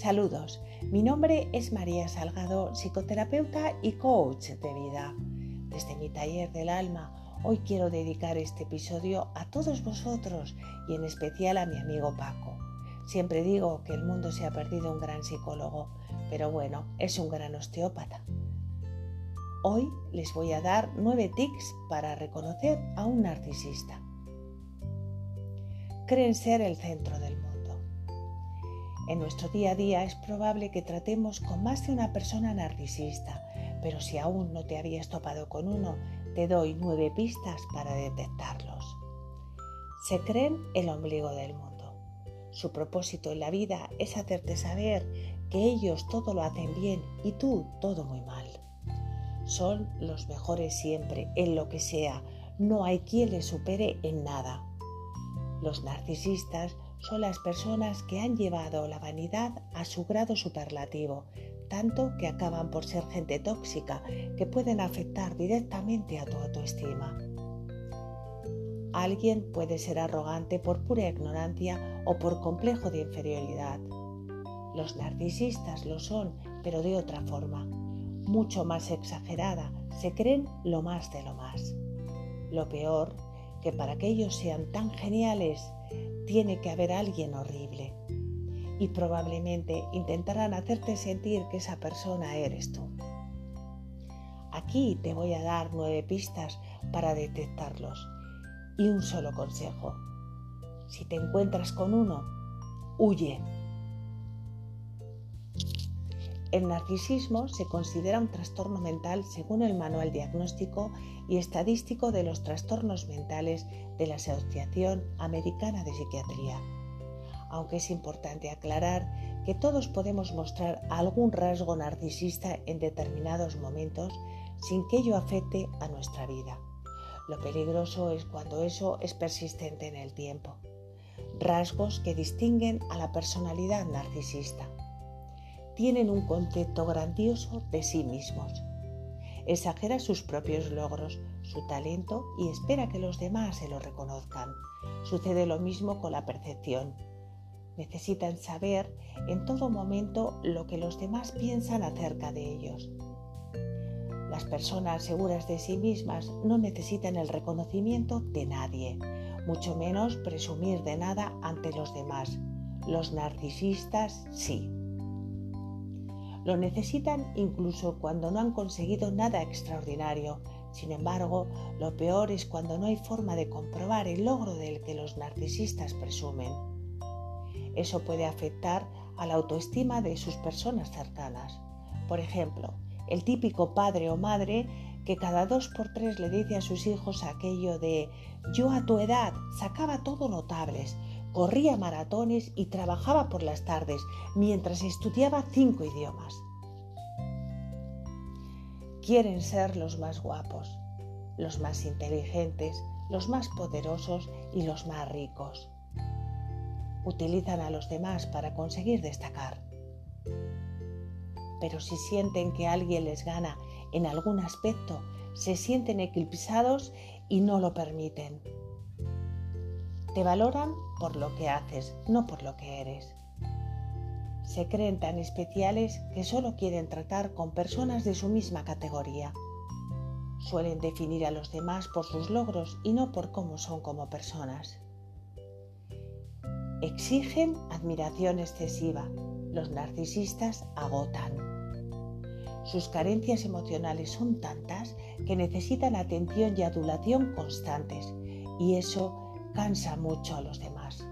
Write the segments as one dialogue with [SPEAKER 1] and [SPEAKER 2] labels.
[SPEAKER 1] Saludos, mi nombre es María Salgado, psicoterapeuta y coach de vida. Desde mi taller del alma, hoy quiero dedicar este episodio a todos vosotros y en especial a mi amigo Paco. Siempre digo que el mundo se ha perdido un gran psicólogo, pero bueno, es un gran osteópata. Hoy les voy a dar nueve tics para reconocer a un narcisista. Creen ser el centro del mundo. En nuestro día a día es probable que tratemos con más de una persona narcisista, pero si aún no te habías topado con uno, te doy nueve pistas para detectarlos. Se creen el ombligo del mundo. Su propósito en la vida es hacerte saber que ellos todo lo hacen bien y tú todo muy mal. Son los mejores siempre, en lo que sea. No hay quien les supere en nada. Los narcisistas son las personas que han llevado la vanidad a su grado superlativo, tanto que acaban por ser gente tóxica que pueden afectar directamente a tu autoestima. Alguien puede ser arrogante por pura ignorancia o por complejo de inferioridad. Los narcisistas lo son, pero de otra forma, mucho más exagerada, se creen lo más de lo más. Lo peor, que para que ellos sean tan geniales, tiene que haber alguien horrible. Y probablemente intentarán hacerte sentir que esa persona eres tú. Aquí te voy a dar nueve pistas para detectarlos y un solo consejo. Si te encuentras con uno, huye. El narcisismo se considera un trastorno mental según el Manual Diagnóstico y Estadístico de los Trastornos Mentales de la Asociación Americana de Psiquiatría. Aunque es importante aclarar que todos podemos mostrar algún rasgo narcisista en determinados momentos sin que ello afecte a nuestra vida. Lo peligroso es cuando eso es persistente en el tiempo. Rasgos que distinguen a la personalidad narcisista tienen un concepto grandioso de sí mismos. Exagera sus propios logros, su talento y espera que los demás se lo reconozcan. Sucede lo mismo con la percepción. Necesitan saber en todo momento lo que los demás piensan acerca de ellos. Las personas seguras de sí mismas no necesitan el reconocimiento de nadie, mucho menos presumir de nada ante los demás. Los narcisistas sí. Lo necesitan incluso cuando no han conseguido nada extraordinario. Sin embargo, lo peor es cuando no hay forma de comprobar el logro del que los narcisistas presumen. Eso puede afectar a la autoestima de sus personas cercanas. Por ejemplo, el típico padre o madre que cada dos por tres le dice a sus hijos aquello de yo a tu edad sacaba todo notables, corría maratones y trabajaba por las tardes mientras estudiaba cinco idiomas. Quieren ser los más guapos, los más inteligentes, los más poderosos y los más ricos. Utilizan a los demás para conseguir destacar. Pero si sienten que alguien les gana en algún aspecto, se sienten eclipsados y no lo permiten. Te valoran por lo que haces, no por lo que eres. Se creen tan especiales que solo quieren tratar con personas de su misma categoría. Suelen definir a los demás por sus logros y no por cómo son como personas. Exigen admiración excesiva. Los narcisistas agotan. Sus carencias emocionales son tantas que necesitan atención y adulación constantes y eso cansa mucho a los demás.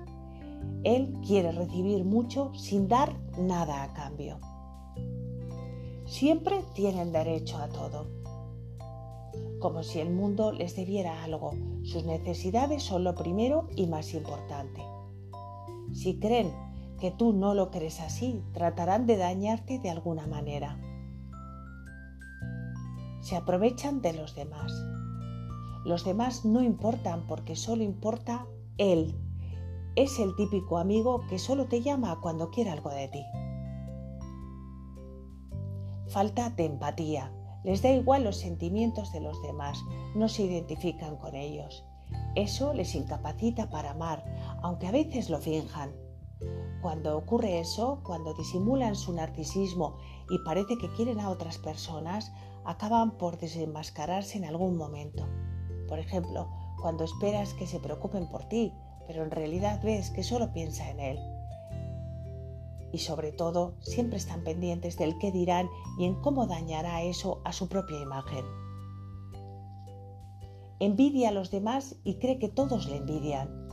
[SPEAKER 1] Él quiere recibir mucho sin dar nada a cambio. Siempre tienen derecho a todo. Como si el mundo les debiera algo, sus necesidades son lo primero y más importante. Si creen que tú no lo crees así, tratarán de dañarte de alguna manera. Se aprovechan de los demás los demás no importan porque solo importa él. Es el típico amigo que solo te llama cuando quiere algo de ti. Falta de empatía. Les da igual los sentimientos de los demás, no se identifican con ellos. Eso les incapacita para amar, aunque a veces lo finjan. Cuando ocurre eso, cuando disimulan su narcisismo y parece que quieren a otras personas, acaban por desenmascararse en algún momento. Por ejemplo, cuando esperas que se preocupen por ti, pero en realidad ves que solo piensa en él. Y sobre todo, siempre están pendientes del qué dirán y en cómo dañará eso a su propia imagen. Envidia a los demás y cree que todos le envidian.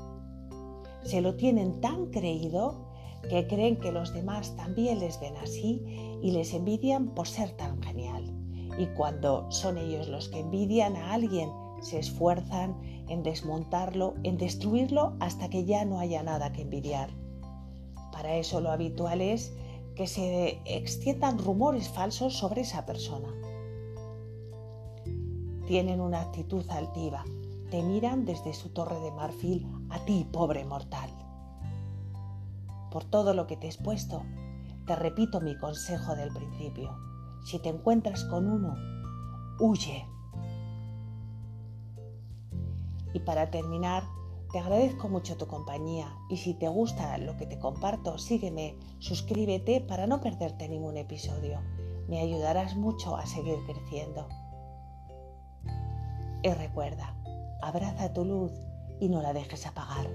[SPEAKER 1] Se lo tienen tan creído que creen que los demás también les ven así y les envidian por ser tan genial. Y cuando son ellos los que envidian a alguien, se esfuerzan en desmontarlo, en destruirlo hasta que ya no haya nada que envidiar. Para eso lo habitual es que se extiendan rumores falsos sobre esa persona. Tienen una actitud altiva, te miran desde su torre de marfil a ti, pobre mortal. Por todo lo que te he expuesto, te repito mi consejo del principio. Si te encuentras con uno, huye. Y para terminar, te agradezco mucho tu compañía y si te gusta lo que te comparto, sígueme, suscríbete para no perderte ningún episodio. Me ayudarás mucho a seguir creciendo. Y recuerda, abraza tu luz y no la dejes apagar.